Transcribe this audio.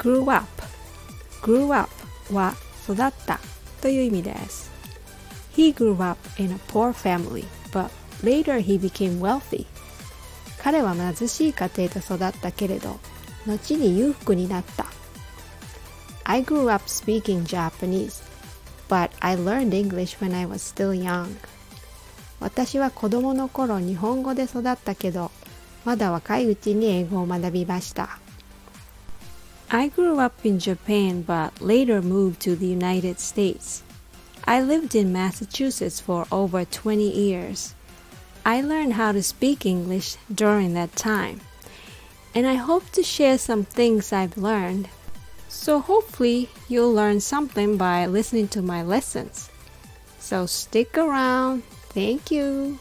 grew up grew up は育ったという意味です He grew up in a poor family but later he became wealthy 彼は貧しい家庭で育ったけれど後に裕福になった I grew up speaking Japanese but I learned English when I was still young 私は子供の頃日本語で育ったけどまだ若いうちに英語を学びました I grew up in Japan but later moved to the United States I lived in Massachusetts for over 20 years I learned how to speak English during that time and I hope to share some things I've learned So hopefully you'll learn something by listening to my lessons. So stick around. Thank you.